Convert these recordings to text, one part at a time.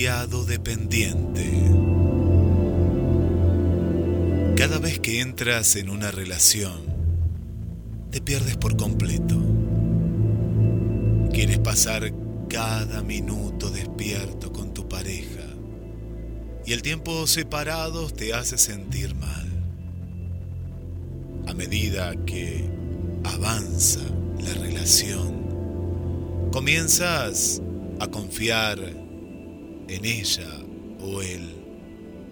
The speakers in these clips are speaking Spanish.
Dependiente. Cada vez que entras en una relación, te pierdes por completo. Quieres pasar cada minuto despierto con tu pareja y el tiempo separados te hace sentir mal. A medida que avanza la relación, comienzas a confiar en ella o él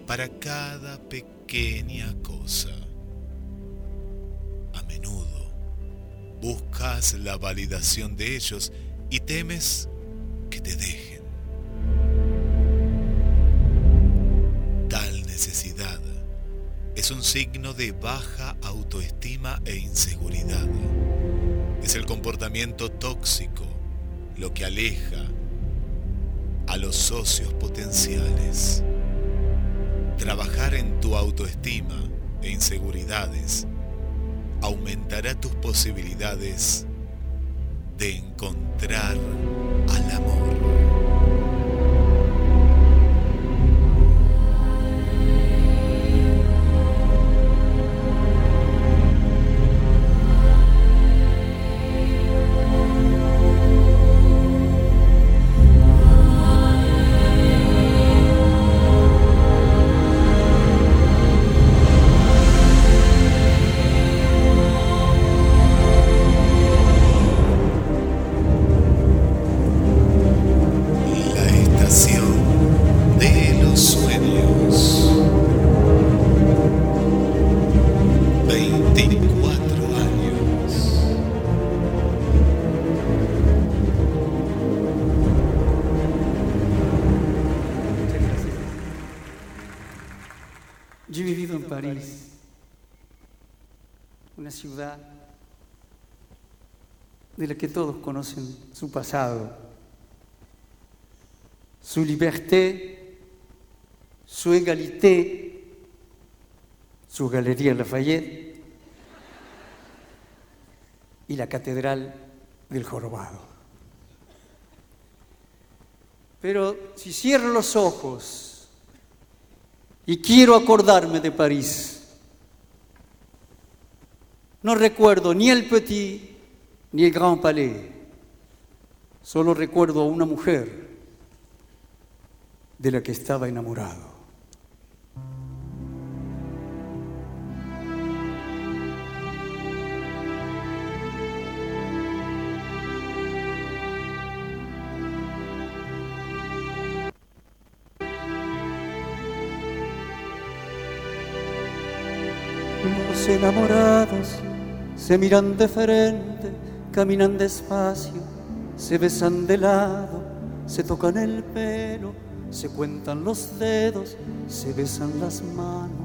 para cada pequeña cosa. A menudo buscas la validación de ellos y temes que te dejen. Tal necesidad es un signo de baja autoestima e inseguridad. Es el comportamiento tóxico lo que aleja a los socios potenciales. Trabajar en tu autoestima e inseguridades aumentará tus posibilidades de encontrar al amor. Su pasado, su liberté, su égalité, su Galería Lafayette y la Catedral del Jorobado. Pero si cierro los ojos y quiero acordarme de París, no recuerdo ni el Petit ni el Grand Palais, solo recuerdo a una mujer de la que estaba enamorado. Los enamorados se miran de frente, caminan despacio, se besan de lado, se tocan el pelo, se cuentan los dedos, se besan las manos.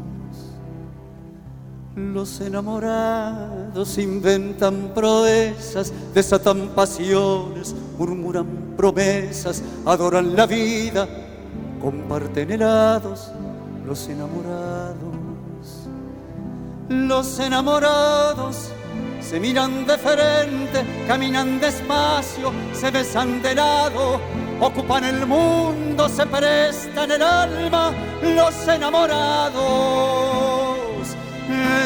Los enamorados inventan proezas, desatan pasiones, murmuran promesas, adoran la vida, comparten helados, los enamorados. Los enamorados se miran de frente, caminan despacio, se besan de lado, ocupan el mundo, se prestan el alma. Los enamorados,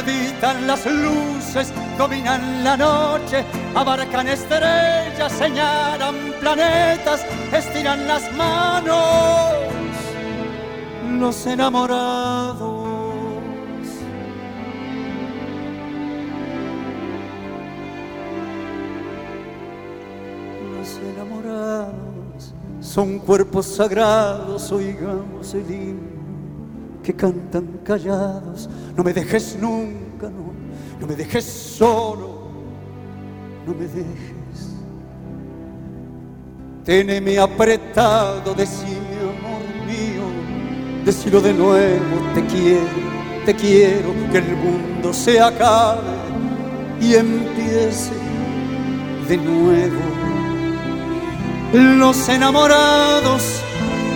Evitan las luces, dominan la noche, abarcan estrellas, señalan planetas, estiran las manos. Los enamorados. Son cuerpos sagrados, oigamos el himno que cantan callados. No me dejes nunca, no, no me dejes solo, no me dejes. Téneme apretado, decime amor mío, decilo de nuevo, te quiero, te quiero, que el mundo se acabe y empiece de nuevo. Los enamorados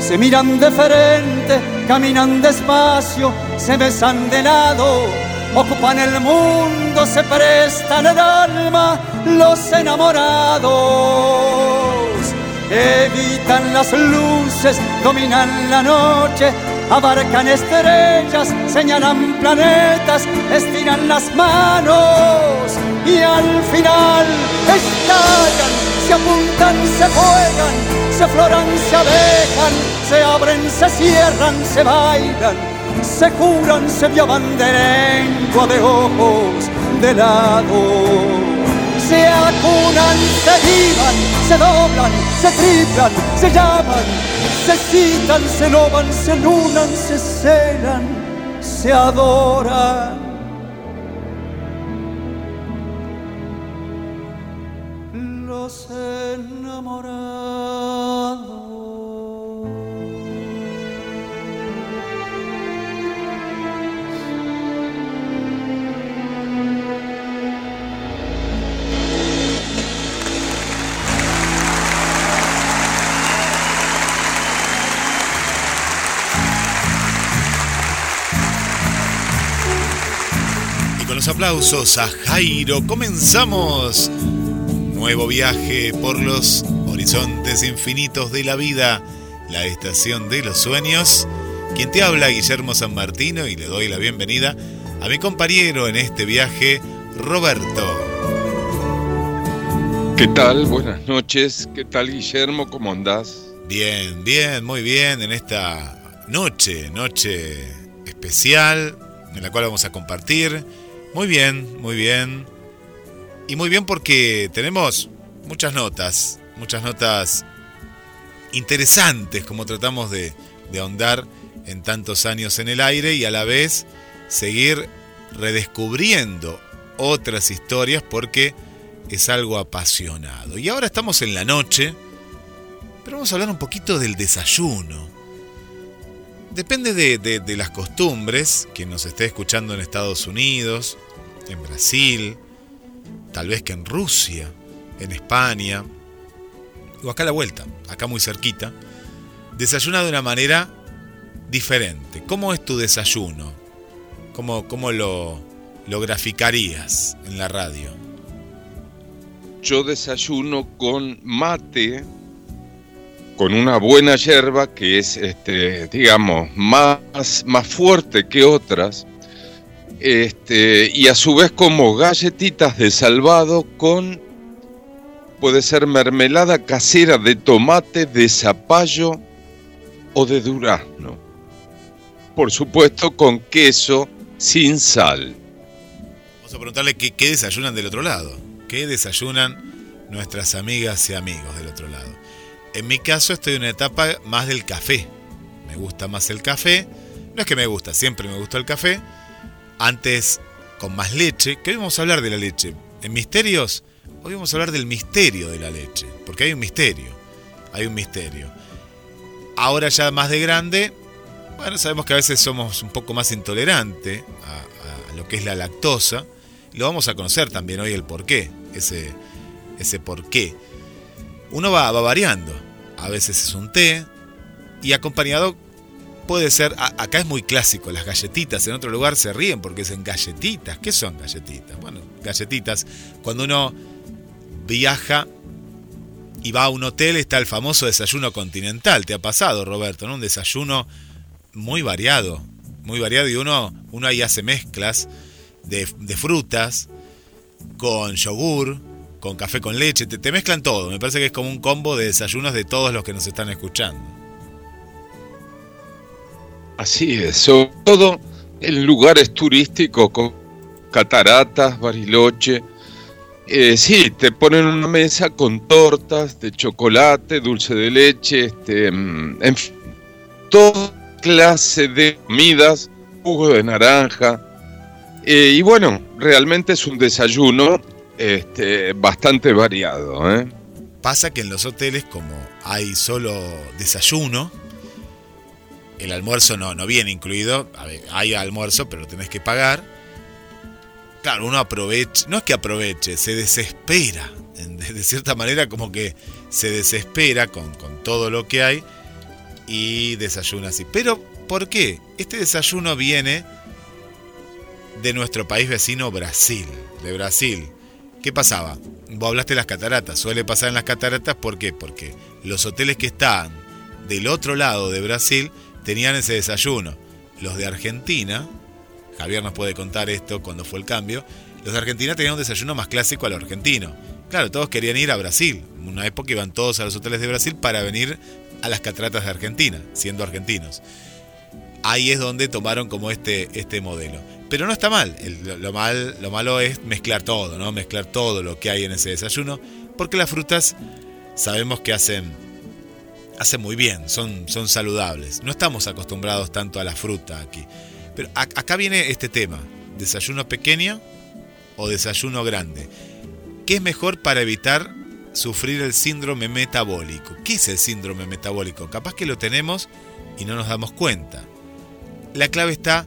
se miran de frente, caminan despacio, se besan de lado, ocupan el mundo, se prestan el alma, los enamorados. Evitan las luces, dominan la noche, abarcan estrellas, señalan planetas, estiran las manos y al final estallan se apuntan, se juegan, se floran, se alejan, se abren, se cierran, se bailan, se curan, se llaman de lengua, de ojos, de lado. Se acunan, se vivan, se doblan, se triplan, se llaman, se citan, se loban, se lunan, se celan, se adoran. Los enamorados. Y con los aplausos a Jairo comenzamos nuevo viaje por los horizontes infinitos de la vida, la estación de los sueños. Quien te habla, Guillermo San Martino, y le doy la bienvenida a mi compañero en este viaje, Roberto. ¿Qué tal? Buenas noches. ¿Qué tal, Guillermo? ¿Cómo andás? Bien, bien, muy bien en esta noche, noche especial en la cual vamos a compartir. Muy bien, muy bien. Y muy bien porque tenemos muchas notas, muchas notas interesantes como tratamos de, ahondar en tantos años en el aire y a la vez seguir redescubriendo otras historias porque es algo apasionado. Y ahora estamos en la noche, pero vamos a hablar un poquito del desayuno. Depende de, de, de las costumbres, quien nos esté escuchando en Estados Unidos, en Brasil, tal vez que en Rusia, en España, o acá a la vuelta, acá muy cerquita, desayuna de una manera diferente. ¿Cómo es tu desayuno? ¿Cómo, cómo lo, lo graficarías en la radio? Yo desayuno con mate, con una buena yerba que es, este, digamos, más, más fuerte que otras, este, y a su vez como galletitas de salvado con, puede ser mermelada casera de tomate, de zapallo o de durazno. Por supuesto con queso sin sal. Vamos a preguntarle qué, desayunan del otro lado. ¿Qué desayunan nuestras amigas y amigos del otro lado? En mi caso estoy en una etapa más del café. Me gusta más el café. No es que me gusta, siempre me gustó el café antes con más leche, que hoy vamos a hablar de la leche. En misterios, hoy vamos a hablar del misterio de la leche, porque hay un misterio, hay un misterio. Ahora ya más de grande, bueno, sabemos que a veces somos un poco más intolerantes a, lo que es la lactosa. Lo vamos a conocer también hoy el porqué, ese, ese porqué. Uno va, va variando, a veces es un té y acompañado puede ser, acá es muy clásico, las galletitas, en otro lugar se ríen porque dicen galletitas. ¿Qué son galletitas? Bueno, galletitas, cuando uno viaja y va a un hotel está el famoso desayuno continental, ¿te ha pasado Roberto? ¿no? Un desayuno muy variado, muy variado y uno, uno ahí hace mezclas de, frutas, con yogur, con café con leche, te mezclan todo. Me parece que es como un combo de desayunos de todos los que nos están escuchando. Así es, sobre todo en lugares turísticos con cataratas, Bariloche. Eh, sí, te ponen una mesa con tortas de chocolate, dulce de leche, este, mm, en fin, toda clase de comidas, jugo de naranja. Eh, y bueno, realmente es un desayuno este, bastante variado. ¿eh? Pasa que en los hoteles, como hay solo desayuno, el almuerzo no, no viene incluido. Hay almuerzo, pero lo tenés que pagar. Claro, uno aprovecha, no es que aproveche, se desespera. De, de cierta manera, como que se desespera con, con todo lo que hay y desayuna así. Pero, ¿por qué? Este desayuno viene de nuestro país vecino Brasil. De Brasil. ¿Qué pasaba? Vos hablaste de las cataratas. Suele pasar en las cataratas, ¿por qué? Porque los hoteles que están del otro lado de Brasil tenían ese desayuno. Los de Argentina, Javier nos puede contar esto cuando fue el cambio, los de Argentina tenían un desayuno más clásico al argentino. Claro, todos querían ir a Brasil. En una época iban todos a los hoteles de Brasil para venir a las cataratas de Argentina, siendo argentinos. Ahí es donde tomaron como este, este modelo. Pero no está mal. Lo, mal. lo malo es mezclar todo, ¿no? Mezclar todo lo que hay en ese desayuno. Porque las frutas sabemos que hacen, hacen muy bien, son, son saludables. No estamos acostumbrados tanto a la fruta aquí. Pero acá viene este tema. ¿Desayuno pequeño o desayuno grande? ¿Qué es mejor para evitar sufrir el síndrome metabólico? ¿Qué es el síndrome metabólico? Capaz que lo tenemos y no nos damos cuenta. La clave está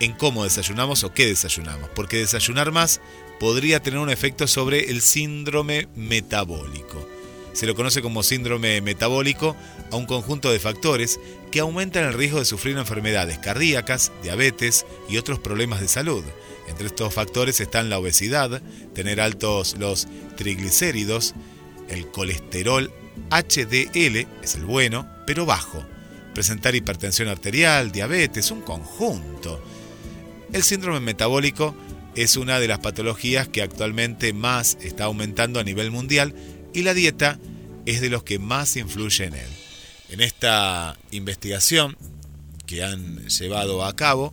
en cómo desayunamos o qué desayunamos, porque desayunar más podría tener un efecto sobre el síndrome metabólico. Se lo conoce como síndrome metabólico a un conjunto de factores que aumentan el riesgo de sufrir enfermedades cardíacas, diabetes y otros problemas de salud. Entre estos factores están la obesidad, tener altos los triglicéridos, el colesterol HDL, es el bueno, pero bajo, presentar hipertensión arterial, diabetes, un conjunto. El síndrome metabólico es una de las patologías que actualmente más está aumentando a nivel mundial y la dieta es de los que más influye en él. En esta investigación que han llevado a cabo,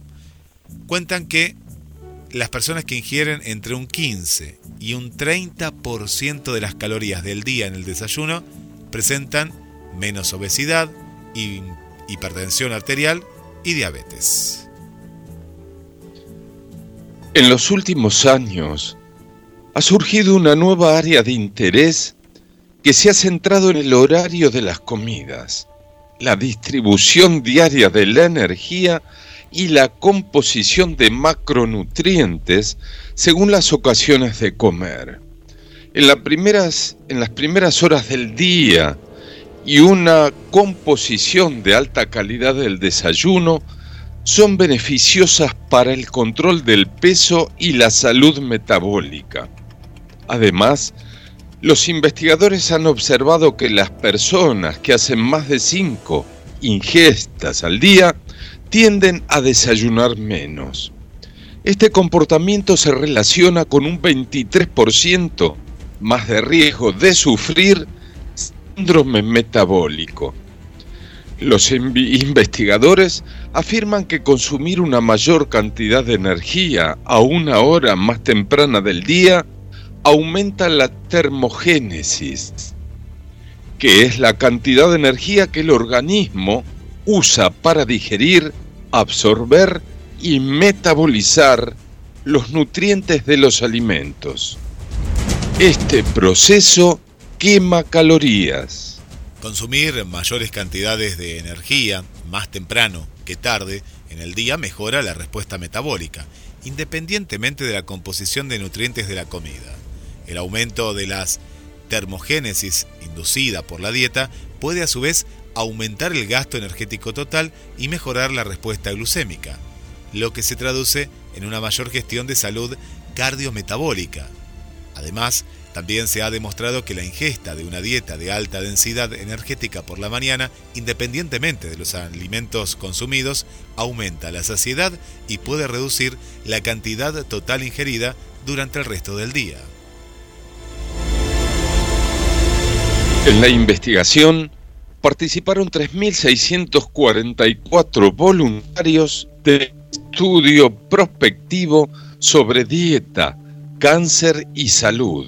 cuentan que las personas que ingieren entre un 15 y un 30% de las calorías del día en el desayuno presentan menos obesidad, hipertensión arterial y diabetes. En los últimos años ha surgido una nueva área de interés que se ha centrado en el horario de las comidas, la distribución diaria de la energía y la composición de macronutrientes según las ocasiones de comer. En, las primeras, en las primeras horas del día y una composición de alta calidad del desayuno son beneficiosas para el control del peso y la salud metabólica. Además, los investigadores han observado que las personas que hacen más de 5 ingestas al día tienden a desayunar menos. Este comportamiento se relaciona con un 23% más de riesgo de sufrir síndrome metabólico. Los investigadores afirman que consumir una mayor cantidad de energía a una hora más temprana del día aumenta la termogénesis, que es la cantidad de energía que el organismo usa para digerir, absorber y metabolizar los nutrientes de los alimentos. Este proceso quema calorías. Consumir mayores cantidades de energía más temprano que tarde en el día mejora la respuesta metabólica, independientemente de la composición de nutrientes de la comida. El aumento de las termogénesis inducida por la dieta puede a su vez aumentar el gasto energético total y mejorar la respuesta glucémica, lo que se traduce en una mayor gestión de salud cardiometabólica. Además, También se ha demostrado que la ingesta de una dieta de alta densidad energética por la mañana, independientemente de los alimentos consumidos, aumenta la saciedad y puede reducir la cantidad total ingerida durante el resto del día. En la investigación participaron 3.644 voluntarios de estudio prospectivo sobre dieta, cáncer y salud.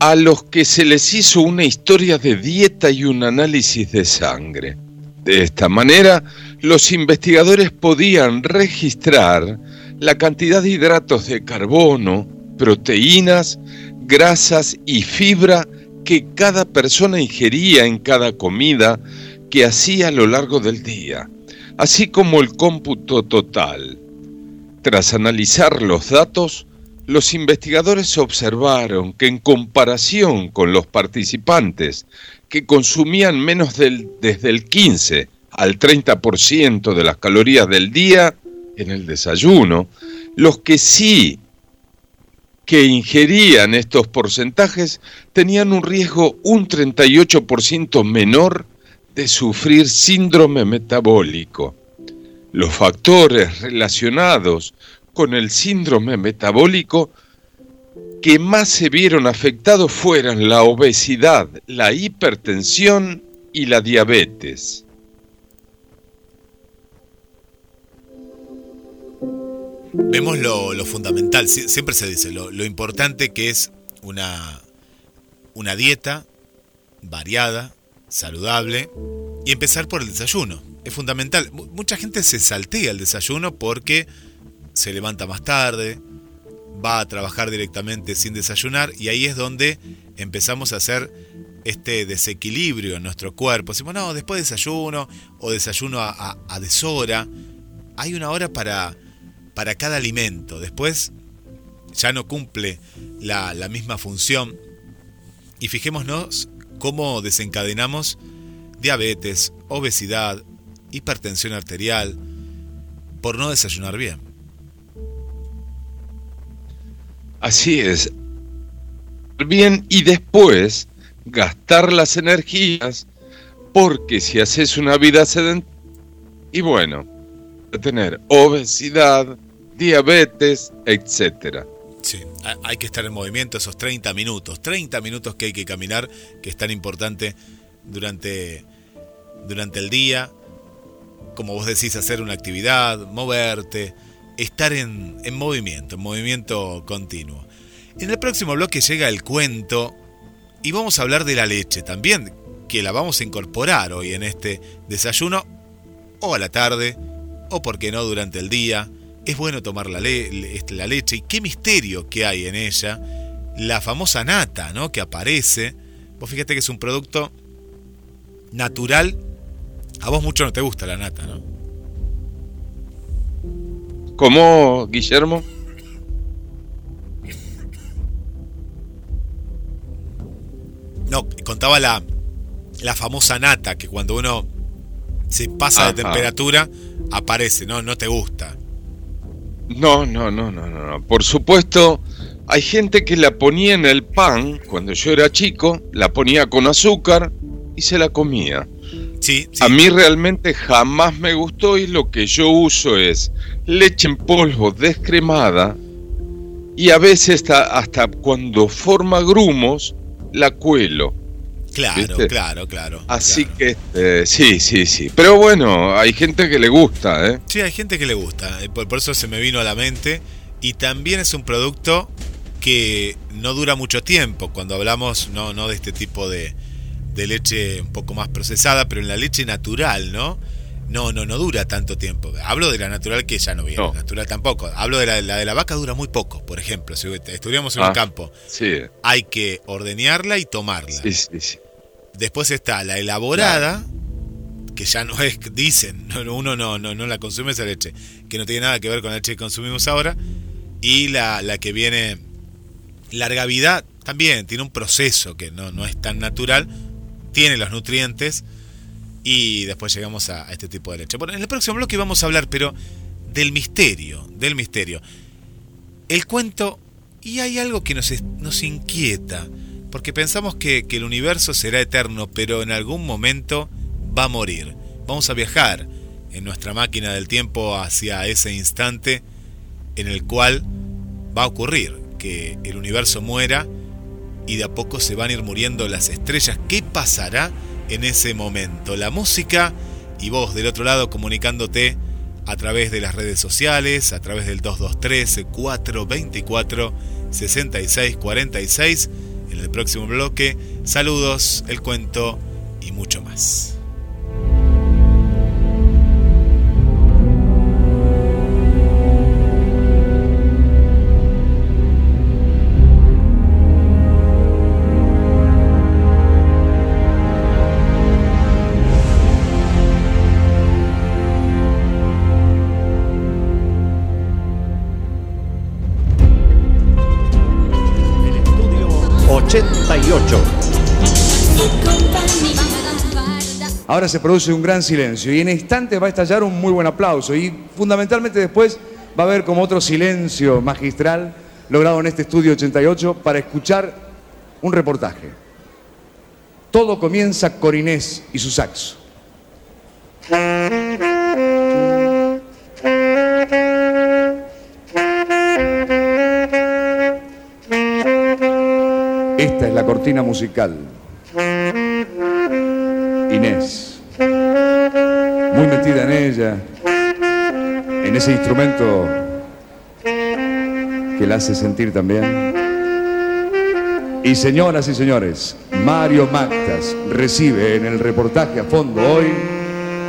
A los que se les hizo una historia de dieta y un análisis de sangre. De esta manera, los investigadores podían registrar la cantidad de hidratos de carbono, proteínas, grasas y fibra que cada persona ingería en cada comida que hacía a lo largo del día, así como el cómputo total. Tras analizar los datos, los investigadores observaron que en comparación con los participantes que consumían menos del, desde el 15 al 30% de las calorías del día en el desayuno, los que sí que ingerían estos porcentajes tenían un riesgo un 38% menor de sufrir síndrome metabólico. Los factores relacionados con el síndrome metabólico que más se vieron afectados fueron la obesidad, la hipertensión y la diabetes. Vemos lo, fundamental, siempre se dice, lo, lo, importante que es una, una dieta variada, saludable y empezar por el desayuno. Es fundamental. Mucha gente se saltea el desayuno porque se levanta más tarde, va a trabajar directamente sin desayunar y ahí es donde empezamos a hacer este desequilibrio en nuestro cuerpo. Decimos, no, después desayuno o desayuno a, a deshora. Hay una hora para para cada alimento. Después ya no cumple la, misma función. Y fijémonos cómo desencadenamos diabetes, obesidad, hipertensión arterial, por no desayunar bien. Así es. Bien, y después gastar las energías, porque si haces una vida sedentaria, y bueno, tener obesidad, diabetes, etcétera. Sí, hay que estar en movimiento esos 30 minutos, 30 minutos que hay que caminar, que es tan importante durante, durante el día, como vos decís, hacer una actividad, moverte, estar en, en movimiento, en movimiento continuo. En el próximo bloque llega el cuento y vamos a hablar de la leche también, que la vamos a incorporar hoy en este desayuno o a la tarde o por qué no durante el día es bueno tomar la, este, la leche y qué misterio que hay en ella. La famosa nata, ¿no? Que aparece. Vos fíjate que es un producto natural. A vos mucho no te gusta la nata, ¿no? ¿Cómo, Guillermo? No, contaba la, la famosa nata, que cuando uno se pasa de temperatura, aparece, ¿no? No te gusta. No, no, no, no, no. Por supuesto, hay gente que la ponía en el pan cuando yo era chico, la ponía con azúcar y se la comía. Sí, A mí realmente jamás me gustó y lo que yo uso es leche en polvo descremada y a veces hasta, hasta cuando forma grumos la cuelo. Claro, claro, claro. Así que este, sí, sí, sí. Pero bueno, hay gente que le gusta, ¿eh? Sí, hay gente que le gusta. Eh, por, eso se me vino a la mente. Y también es un producto que no dura mucho tiempo. Cuando hablamos no, no de este tipo de, de leche un poco más procesada, pero en la leche natural, ¿no? No, no, no dura tanto tiempo. Hablo de la natural que ya no viene, natural tampoco. Hablo de la, de la vaca dura muy poco, por ejemplo. Si estuviéramos en un ah, campo, sí. hay que ordeñarla y tomarla. Sí, sí, sí. Después está la elaborada, que ya no es, dicen, uno no, no, no la consume esa leche, que no tiene nada que ver con la leche que consumimos ahora. Y la, la que viene larga vida también tiene un proceso que no, no es tan natural, tiene los nutrientes y después llegamos a, este tipo de leche. Bueno, en el próximo bloque vamos a hablar, pero del misterio, del misterio. el cuento, y hay algo que nos, nos inquieta, porque pensamos que, el universo será eterno, pero en algún momento va a morir. Vamos a viajar en nuestra máquina del tiempo hacia ese instante en el cual va a ocurrir que el universo muera y de a poco se van a ir muriendo las estrellas. ¿Qué pasará en ese momento? La música y vos del otro lado comunicándote a través de las redes sociales, a través del 2213 424 6646 en el próximo bloque. Saludos, el cuento y mucho más. Ahora se produce un gran silencio y en instantes va a estallar un muy buen aplauso y fundamentalmente después va a haber como otro silencio magistral logrado en este estudio 88 para escuchar un reportaje. Todo comienza con Inés y su saxo. Esta es la cortina musical. Inés, muy metida en ella, en ese instrumento que la hace sentir también. Y señoras y señores, Mario Mactas recibe en el reportaje a fondo hoy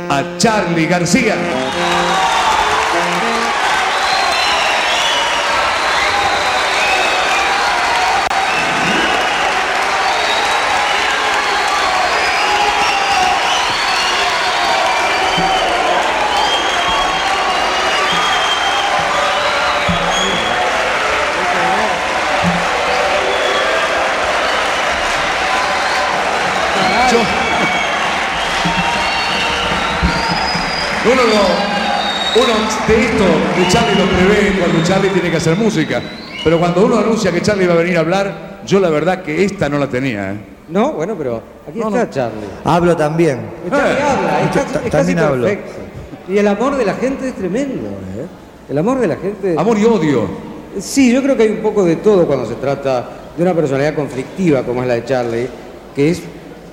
a Charlie García. Uno, lo- uno de esto de Charlie lo prevé cuando Charlie tiene que hacer música. Pero cuando uno anuncia que Charlie va a venir a hablar, yo la verdad que esta no la tenía. ¿eh? No, bueno, pero aquí está Charlie. Hablo también. Charlie Eh. habla, es casi, es casi también hablo. perfecto. Y el amor de la gente es tremendo. ¿eh? El amor de la gente. Amor y odio. Sí, yo creo que hay un poco de todo cuando se trata de una personalidad conflictiva como es la de Charlie, que es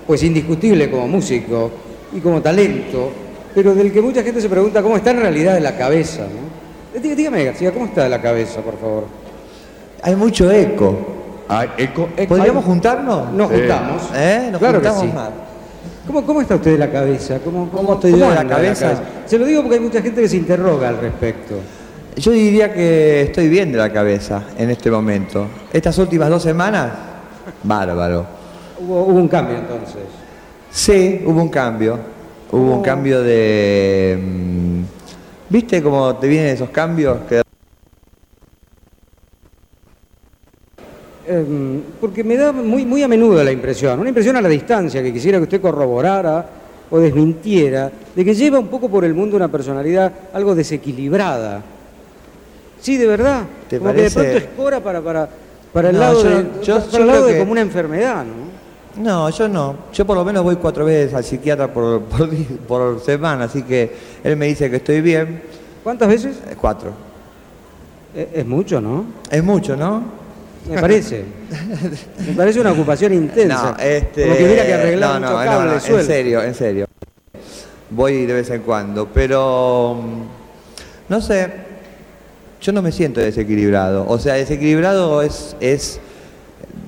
pues indiscutible como músico y como talento, pero del que mucha gente se pregunta cómo está en realidad la cabeza. ¿no? Dí- Dígame, García, ¿cómo está la cabeza, por favor? Hay mucho eco. Ay, eco, eco. ¿Podríamos Ay, juntarnos? Nos Sí. juntamos. ¿Eh? Nos claro que juntamos sí. más. ¿Cómo, ¿Cómo está usted de la cabeza? ¿Cómo, ¿Cómo estoy yo de la cabeza? Se lo digo porque hay mucha gente que se interroga al respecto. Yo diría que estoy bien de la cabeza en este momento. Estas últimas dos semanas, bárbaro. Hubo, hubo un cambio entonces. Sí, hubo un cambio. Hubo un cambio de... mm, ¿Viste cómo te vienen esos cambios? Que Em, porque me da muy, muy a menudo la impresión, una impresión a la distancia que quisiera que usted corroborara o desmintiera, de que lleva un poco por el mundo una personalidad algo desequilibrada. Sí, de verdad. ¿Te como parece? que de pronto escora para, para, para el No, lado, yo- de, yo- para yo el lado de que- como una enfermedad, ¿no? No, yo no. Yo por lo menos voy cuatro veces al psiquiatra por, por, semana, así que él me dice que estoy bien. ¿Cuántas veces? Eh, Cuatro. Eh, Es mucho, ¿no? Es mucho, ¿no? Me parece. Me parece una ocupación intensa. No, este... Como que hubiera que arreglar no, no, no, en serio, en serio. Voy de vez en cuando, pero mm, no sé, yo no me siento desequilibrado. O sea, desequilibrado es, es,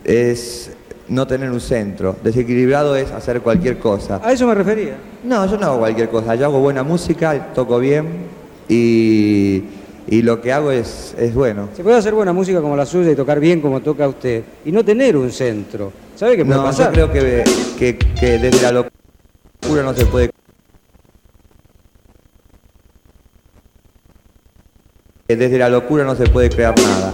es no tener un centro. Desequilibrado es hacer cualquier cosa. A eso me refería. No, yo no hago cualquier cosa. Yo hago buena música, toco bien y, y lo que hago es, es bueno. Se puede hacer buena música como la suya y tocar bien como toca usted y no tener un centro. ¿Sabe qué puede No, pasar? yo creo que, que, que desde la locura no se puede... que Desde la locura no se puede crear nada.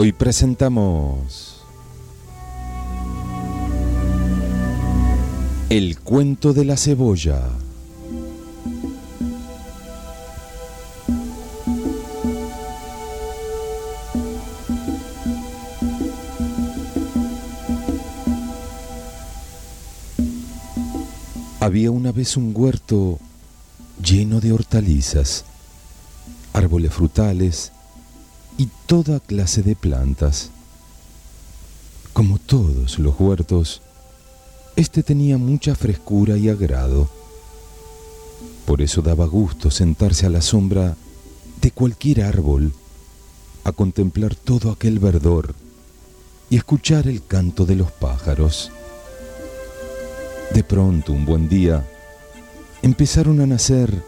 Hoy presentamos El cuento de la cebolla. Había una vez un huerto lleno de hortalizas, árboles frutales, y toda clase de plantas. Como todos los huertos, este tenía mucha frescura y agrado. Por eso daba gusto sentarse a la sombra de cualquier árbol, a contemplar todo aquel verdor y escuchar el canto de los pájaros. De pronto, un buen día, empezaron a nacer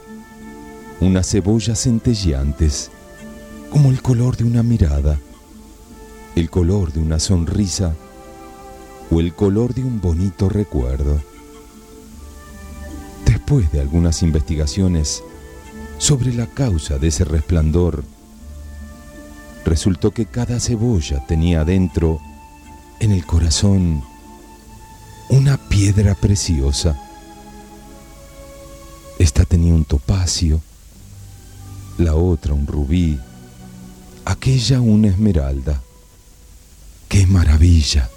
unas cebollas centelleantes como el color de una mirada, el color de una sonrisa o el color de un bonito recuerdo. Después de algunas investigaciones sobre la causa de ese resplandor, resultó que cada cebolla tenía dentro, en el corazón, una piedra preciosa. Esta tenía un topacio, la otra un rubí, aquella una esmeralda. ¡Qué maravilla!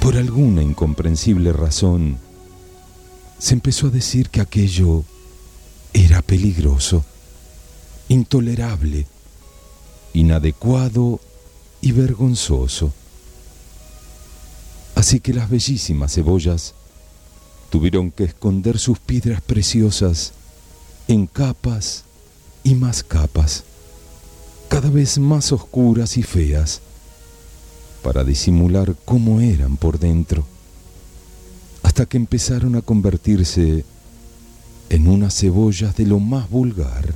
Por alguna incomprensible razón, se empezó a decir que aquello era peligroso, intolerable, inadecuado y vergonzoso. Así que las bellísimas cebollas tuvieron que esconder sus piedras preciosas en capas y más capas cada vez más oscuras y feas, para disimular cómo eran por dentro, hasta que empezaron a convertirse en unas cebollas de lo más vulgar.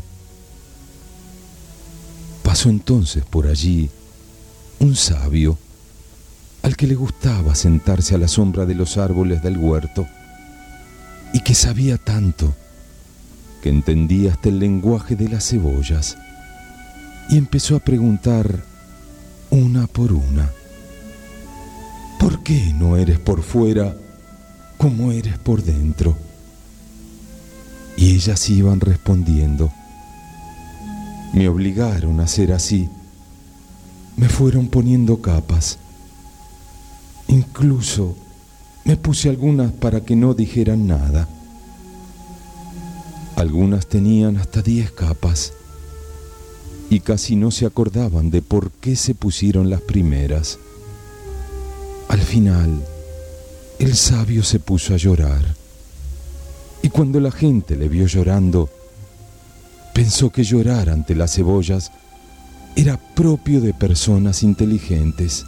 Pasó entonces por allí un sabio al que le gustaba sentarse a la sombra de los árboles del huerto y que sabía tanto que entendía hasta el lenguaje de las cebollas y empezó a preguntar una por una, ¿por qué no eres por fuera como eres por dentro? Y ellas iban respondiendo, me obligaron a ser así, me fueron poniendo capas, incluso me puse algunas para que no dijeran nada. Algunas tenían hasta diez capas y casi no se acordaban de por qué se pusieron las primeras. Al final, el sabio se puso a llorar y cuando la gente le vio llorando, pensó que llorar ante las cebollas era propio de personas inteligentes.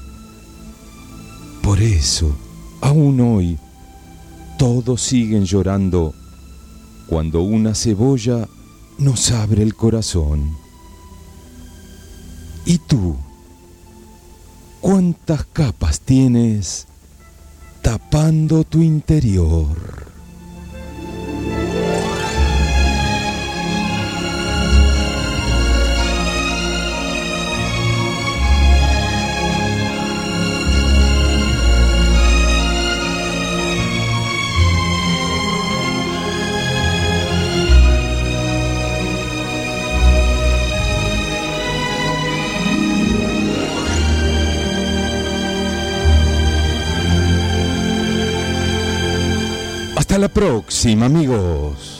Por eso, aún hoy, todos siguen llorando cuando una cebolla nos abre el corazón. ¿Y tú? ¿Cuántas capas tienes tapando tu interior? La próxima, amigos.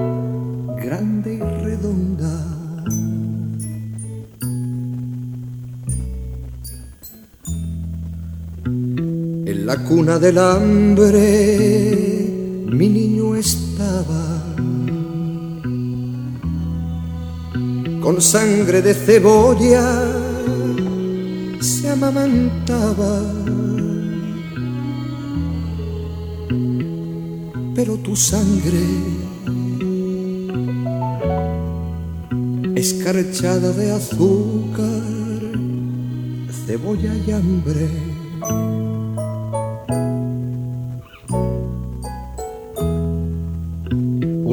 la cuna del hambre mi niño estaba con sangre de cebolla se amamantaba. Pero tu sangre escarchada de azúcar cebolla y hambre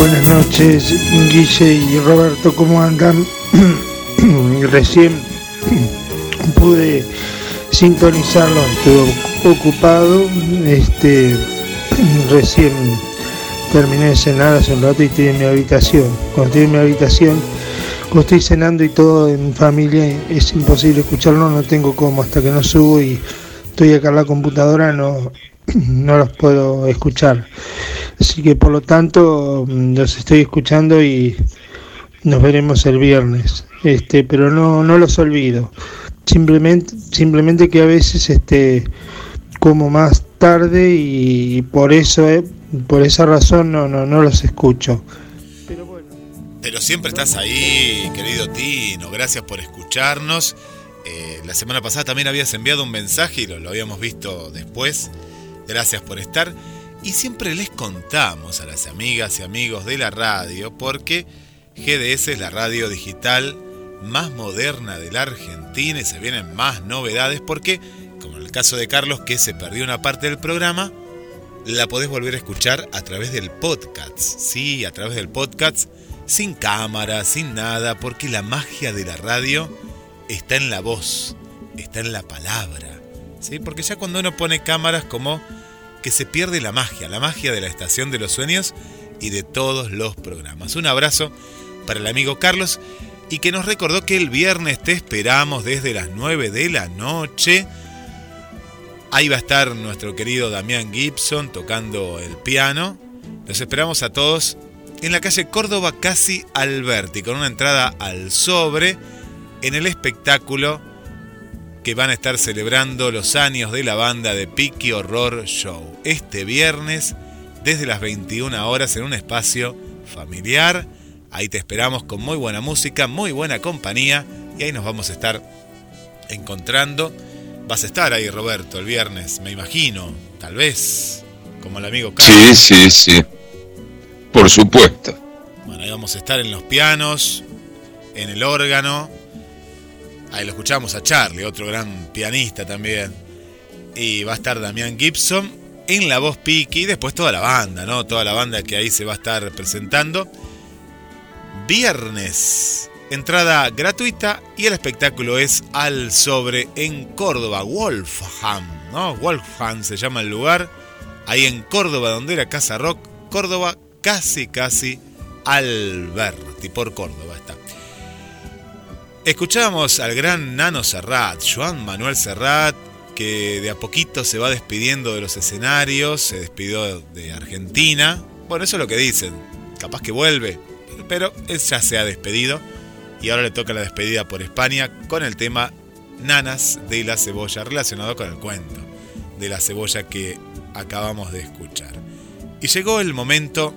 Buenas noches, Guille y Roberto, ¿cómo andan? Recién pude sintonizarlo, estuve ocupado, este, recién terminé de cenar hace un rato y estoy en mi habitación. Cuando estoy en mi habitación, cuando estoy cenando y todo en familia, es imposible escucharlo, no tengo cómo, hasta que no subo y estoy acá en la computadora, no, no los puedo escuchar. Así que por lo tanto mm, los estoy escuchando y nos veremos el viernes. Este, pero no, no los olvido. Simplemente, simplemente que a veces este como más tarde y por eso eh, por esa razón no, no, no los escucho. Pero siempre estás ahí, querido Tino. Gracias por escucharnos. Eh, la semana pasada también habías enviado un mensaje y lo, lo habíamos visto después. Gracias por estar. Y siempre les contamos a las amigas y amigos de la radio, porque GDS es la radio digital más moderna de la Argentina y se vienen más novedades, porque, como en el caso de Carlos, que se perdió una parte del programa, la podés volver a escuchar a través del podcast. Sí, a través del podcast, sin cámara, sin nada, porque la magia de la radio está en la voz, está en la palabra. ¿Sí? Porque ya cuando uno pone cámaras como que se pierde la magia, la magia de la estación de los sueños y de todos los programas. Un abrazo para el amigo Carlos y que nos recordó que el viernes te esperamos desde las 9 de la noche. Ahí va a estar nuestro querido Damián Gibson tocando el piano. Los esperamos a todos en la calle Córdoba Casi Alberti, con una entrada al sobre en el espectáculo que van a estar celebrando los años de la banda de Piki Horror Show. Este viernes, desde las 21 horas, en un espacio familiar. Ahí te esperamos con muy buena música, muy buena compañía. Y ahí nos vamos a estar encontrando. Vas a estar ahí, Roberto, el viernes, me imagino. Tal vez, como el amigo Sí, sí, sí. Por supuesto. Bueno, ahí vamos a estar en los pianos, en el órgano. Ahí lo escuchamos a Charlie, otro gran pianista también. Y va a estar Damián Gibson en la voz Piki y después toda la banda, ¿no? Toda la banda que ahí se va a estar presentando. Viernes, entrada gratuita y el espectáculo es al sobre en Córdoba, Wolfham, ¿no? Wolfham se llama el lugar. Ahí en Córdoba, donde era Casa Rock, Córdoba, casi, casi Alberti, por Córdoba está. Escuchábamos al gran Nano Serrat, Joan Manuel Serrat, que de a poquito se va despidiendo de los escenarios, se despidió de Argentina. Bueno, eso es lo que dicen. Capaz que vuelve, pero él ya se ha despedido y ahora le toca la despedida por España con el tema Nanas de la cebolla, relacionado con el cuento de la cebolla que acabamos de escuchar. Y llegó el momento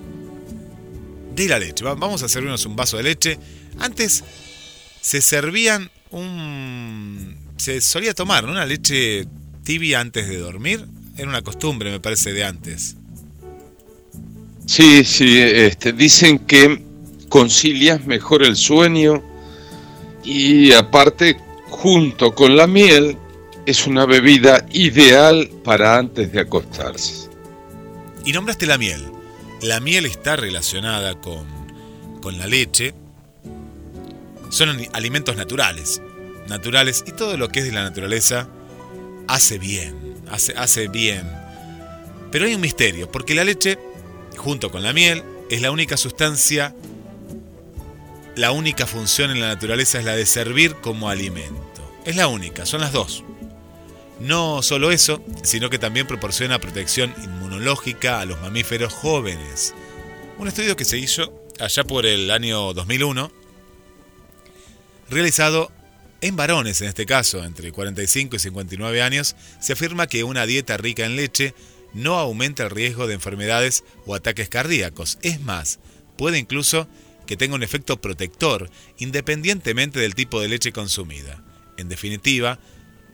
de la leche. Va- Vamos a servirnos un vaso de leche. Antes se servían un... Se solía tomar ¿no? una leche tibia antes de dormir. Era una costumbre, me parece, de antes. Sí, sí, este, dicen que concilias mejor el sueño y aparte, junto con la miel, es una bebida ideal para antes de acostarse. Y nombraste la miel. La miel está relacionada con, con la leche Son alimentos naturales, naturales y todo lo que es de la naturaleza hace bien, hace, hace bien. Pero hay un misterio, porque la leche, junto con la miel, es la única sustancia, la única función en la naturaleza es la de servir como alimento. Es la única, son las dos. No solo eso, sino que también proporciona protección inmunológica a los mamíferos jóvenes. Un estudio que se hizo allá por el año 2001, realizado en varones en este caso, entre 45 y 59 años, se afirma que una dieta rica en leche no aumenta el riesgo de enfermedades o ataques cardíacos. Es más, puede incluso que tenga un efecto protector independientemente del tipo de leche consumida. En definitiva,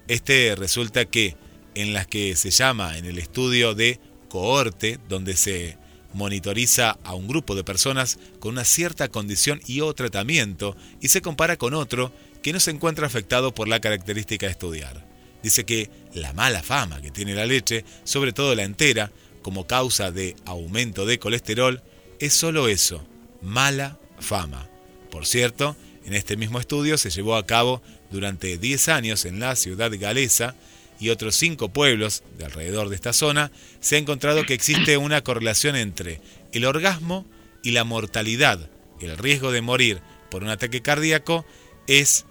este resulta que en las que se llama en el estudio de cohorte, donde se monitoriza a un grupo de personas con una cierta condición y o tratamiento y se compara con otro que no se encuentra afectado por la característica de estudiar. Dice que la mala fama que tiene la leche, sobre todo la entera, como causa de aumento de colesterol, es solo eso, mala fama. Por cierto, en este mismo estudio se llevó a cabo durante 10 años en la ciudad galesa y otros 5 pueblos de alrededor de esta zona, se ha encontrado que existe una correlación entre el orgasmo y la mortalidad. El riesgo de morir por un ataque cardíaco es,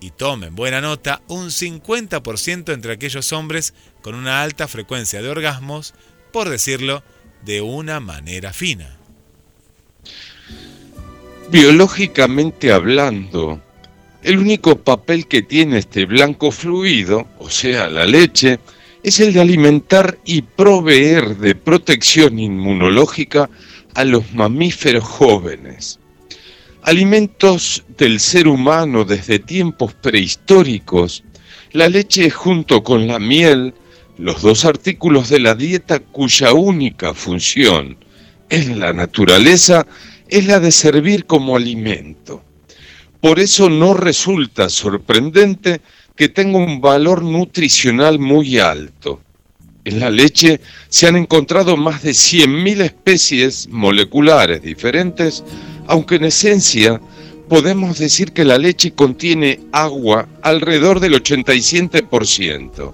y tomen buena nota, un 50% entre aquellos hombres con una alta frecuencia de orgasmos, por decirlo de una manera fina. Biológicamente hablando, el único papel que tiene este blanco fluido, o sea, la leche, es el de alimentar y proveer de protección inmunológica a los mamíferos jóvenes. Alimentos del ser humano desde tiempos prehistóricos, la leche junto con la miel, los dos artículos de la dieta cuya única función en la naturaleza es la de servir como alimento. Por eso no resulta sorprendente que tenga un valor nutricional muy alto. En la leche se han encontrado más de 100.000 especies moleculares diferentes, aunque en esencia podemos decir que la leche contiene agua alrededor del 87%,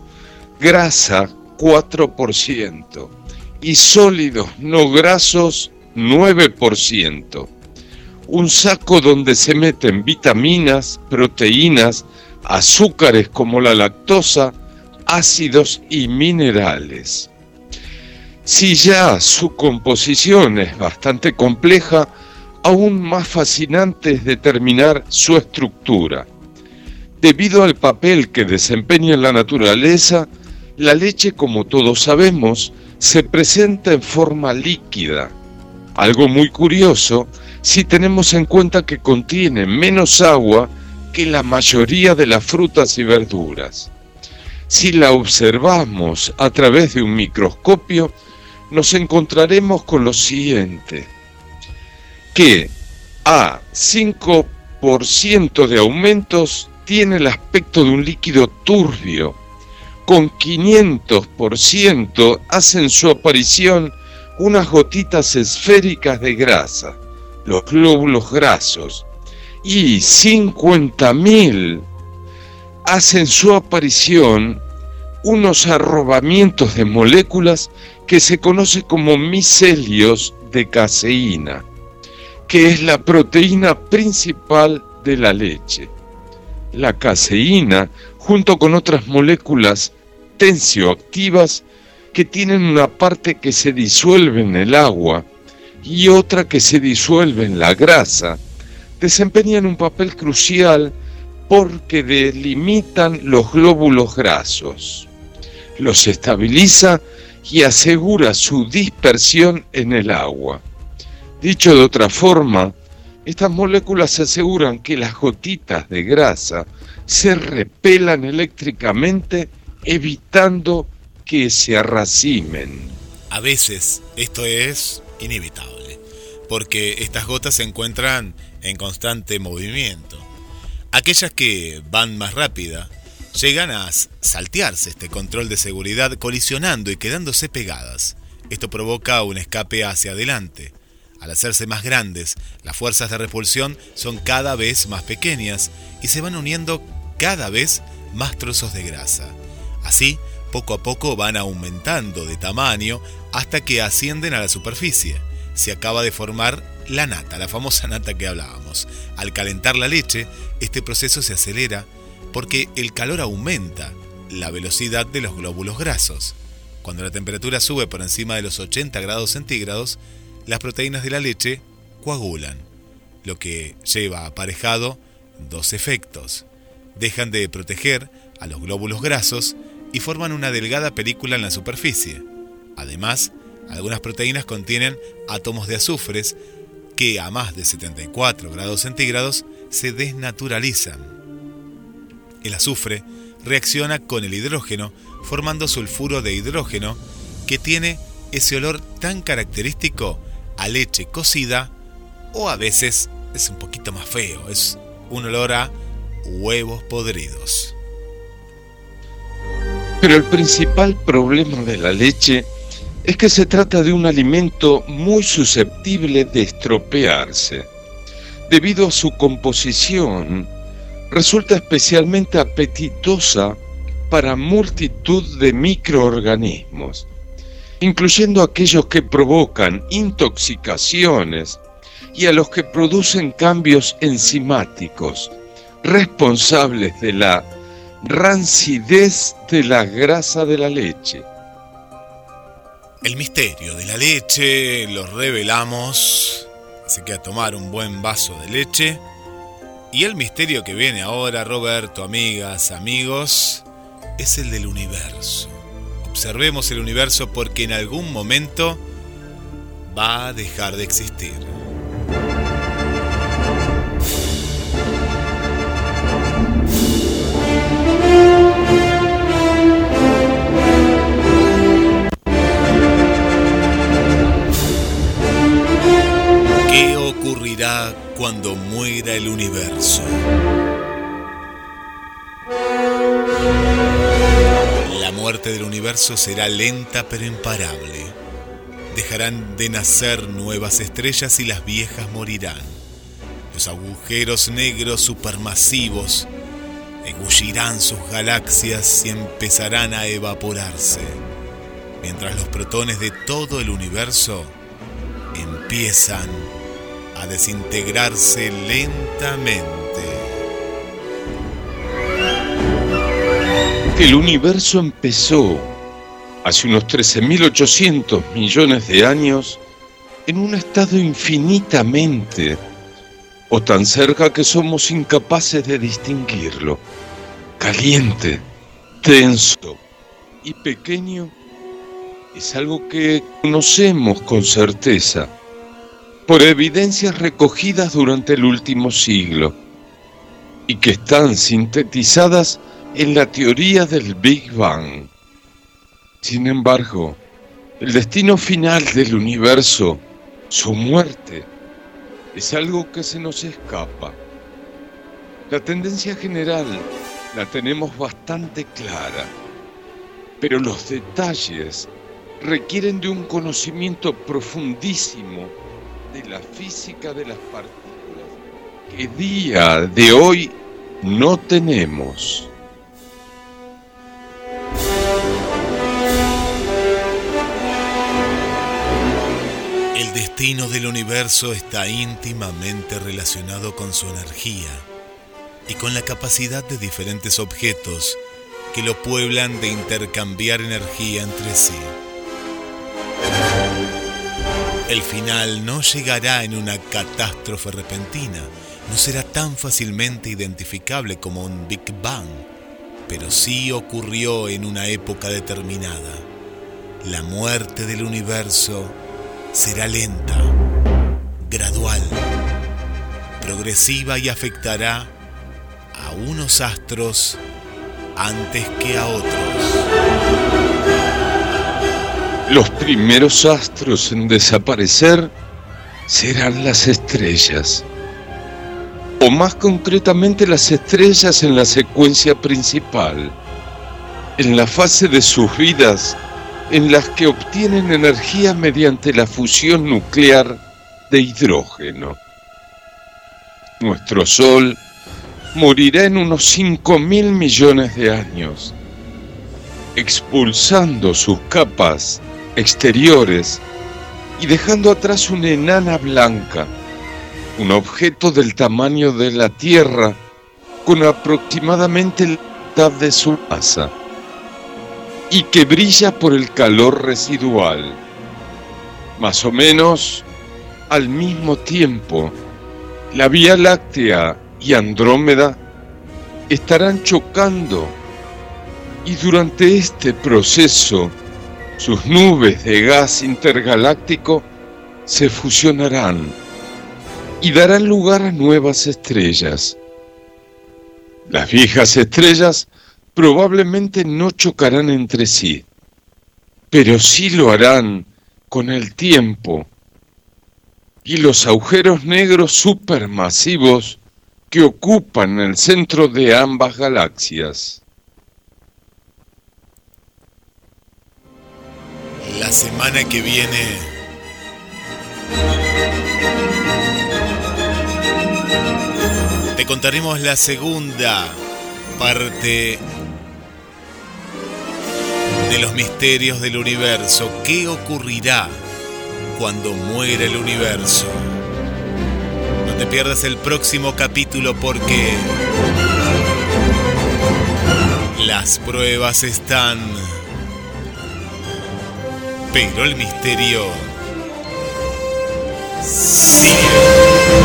grasa 4% y sólidos no grasos 9% un saco donde se meten vitaminas, proteínas, azúcares como la lactosa, ácidos y minerales. Si ya su composición es bastante compleja, aún más fascinante es determinar su estructura. Debido al papel que desempeña en la naturaleza, la leche, como todos sabemos, se presenta en forma líquida. Algo muy curioso si tenemos en cuenta que contiene menos agua que la mayoría de las frutas y verduras. Si la observamos a través de un microscopio, nos encontraremos con lo siguiente, que a 5% de aumentos tiene el aspecto de un líquido turbio, con 500% hacen su aparición unas gotitas esféricas de grasa los glóbulos grasos, y 50.000 hacen su aparición unos arrobamientos de moléculas que se conoce como micelios de caseína, que es la proteína principal de la leche. La caseína, junto con otras moléculas tensioactivas que tienen una parte que se disuelve en el agua, y otra que se disuelve en la grasa, desempeñan un papel crucial porque delimitan los glóbulos grasos, los estabiliza y asegura su dispersión en el agua. Dicho de otra forma, estas moléculas aseguran que las gotitas de grasa se repelan eléctricamente evitando que se arracimen. A veces esto es inevitable, porque estas gotas se encuentran en constante movimiento. Aquellas que van más rápida llegan a saltearse este control de seguridad colisionando y quedándose pegadas. Esto provoca un escape hacia adelante. Al hacerse más grandes, las fuerzas de repulsión son cada vez más pequeñas y se van uniendo cada vez más trozos de grasa. Así, poco a poco van aumentando de tamaño hasta que ascienden a la superficie. Se acaba de formar la nata, la famosa nata que hablábamos. Al calentar la leche, este proceso se acelera porque el calor aumenta la velocidad de los glóbulos grasos. Cuando la temperatura sube por encima de los 80 grados centígrados, las proteínas de la leche coagulan, lo que lleva aparejado dos efectos. Dejan de proteger a los glóbulos grasos y forman una delgada película en la superficie. Además, algunas proteínas contienen átomos de azufres que a más de 74 grados centígrados se desnaturalizan. El azufre reacciona con el hidrógeno formando sulfuro de hidrógeno que tiene ese olor tan característico a leche cocida o a veces es un poquito más feo, es un olor a huevos podridos. Pero el principal problema de la leche es que se trata de un alimento muy susceptible de estropearse. Debido a su composición, resulta especialmente apetitosa para multitud de microorganismos, incluyendo aquellos que provocan intoxicaciones y a los que producen cambios enzimáticos responsables de la rancidez de la grasa de la leche. El misterio de la leche lo revelamos, así que a tomar un buen vaso de leche. Y el misterio que viene ahora, Roberto, amigas, amigos, es el del universo. Observemos el universo porque en algún momento va a dejar de existir. Ocurrirá cuando muera el universo? La muerte del universo será lenta pero imparable. Dejarán de nacer nuevas estrellas y las viejas morirán. Los agujeros negros supermasivos engullirán sus galaxias y empezarán a evaporarse, mientras los protones de todo el universo empiezan a desintegrarse lentamente. El universo empezó hace unos 13.800 millones de años en un estado infinitamente o tan cerca que somos incapaces de distinguirlo. Caliente, denso y pequeño es algo que conocemos con certeza por evidencias recogidas durante el último siglo y que están sintetizadas en la teoría del Big Bang. Sin embargo, el destino final del universo, su muerte, es algo que se nos escapa. La tendencia general la tenemos bastante clara, pero los detalles requieren de un conocimiento profundísimo de la física de las partículas que día de hoy no tenemos. El destino del universo está íntimamente relacionado con su energía y con la capacidad de diferentes objetos que lo pueblan de intercambiar energía entre sí. El final no llegará en una catástrofe repentina, no será tan fácilmente identificable como un Big Bang, pero sí ocurrió en una época determinada. La muerte del universo será lenta, gradual, progresiva y afectará a unos astros antes que a otros. Los primeros astros en desaparecer serán las estrellas, o más concretamente las estrellas en la secuencia principal, en la fase de sus vidas en las que obtienen energía mediante la fusión nuclear de hidrógeno. Nuestro Sol morirá en unos 5 mil millones de años, expulsando sus capas exteriores y dejando atrás una enana blanca, un objeto del tamaño de la Tierra con aproximadamente la mitad de su masa y que brilla por el calor residual. Más o menos al mismo tiempo, la Vía Láctea y Andrómeda estarán chocando y durante este proceso sus nubes de gas intergaláctico se fusionarán y darán lugar a nuevas estrellas. Las viejas estrellas probablemente no chocarán entre sí, pero sí lo harán con el tiempo y los agujeros negros supermasivos que ocupan el centro de ambas galaxias. La semana que viene. Te contaremos la segunda parte de los misterios del universo. ¿Qué ocurrirá cuando muera el universo? No te pierdas el próximo capítulo porque las pruebas están pero el misterio sigue.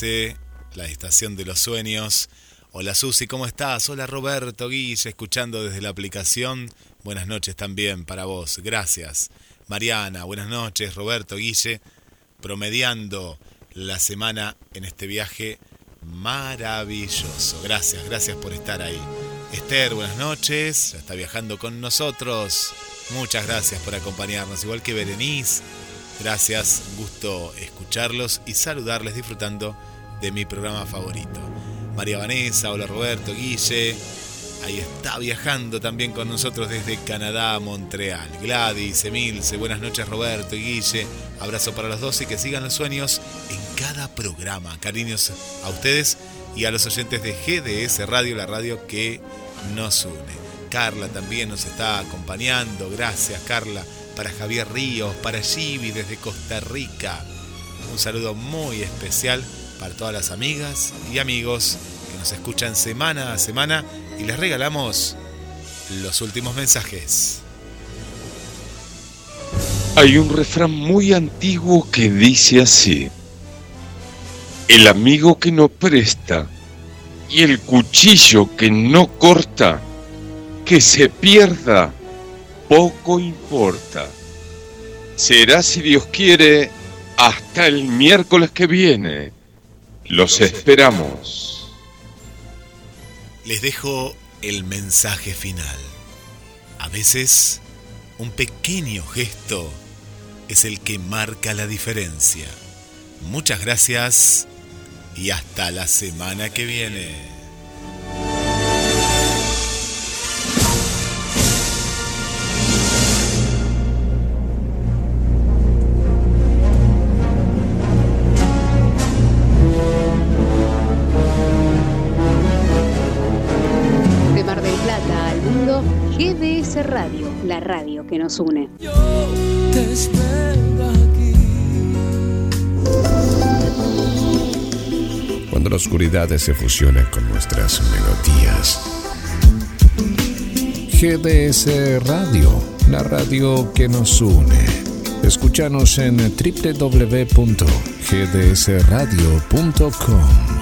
La estación de los sueños. Hola Susi, ¿cómo estás? Hola Roberto Guille, escuchando desde la aplicación. Buenas noches también para vos, gracias. Mariana, buenas noches. Roberto Guille, promediando la semana en este viaje maravilloso. Gracias, gracias por estar ahí. Esther, buenas noches, ya está viajando con nosotros. Muchas gracias por acompañarnos, igual que Berenice. Gracias, gusto escucharlos y saludarles disfrutando de mi programa favorito. María Vanessa, hola Roberto, Guille. Ahí está viajando también con nosotros desde Canadá, Montreal. Gladys, Emilce, buenas noches Roberto y Guille. Abrazo para los dos y que sigan los sueños en cada programa. Cariños a ustedes y a los oyentes de GDS Radio, la radio que nos une. Carla también nos está acompañando. Gracias Carla. Para Javier Ríos, para Givi desde Costa Rica. Un saludo muy especial para todas las amigas y amigos que nos escuchan semana a semana y les regalamos los últimos mensajes. Hay un refrán muy antiguo que dice así. El amigo que no presta y el cuchillo que no corta, que se pierda, poco importa. Será si Dios quiere hasta el miércoles que viene. Los esperamos. Les dejo el mensaje final. A veces, un pequeño gesto es el que marca la diferencia. Muchas gracias y hasta la semana que viene. Radio que nos une. Te espero aquí. Cuando la oscuridad se fusiona con nuestras melodías. GDS Radio, la radio que nos une. Escúchanos en www.gdsradio.com.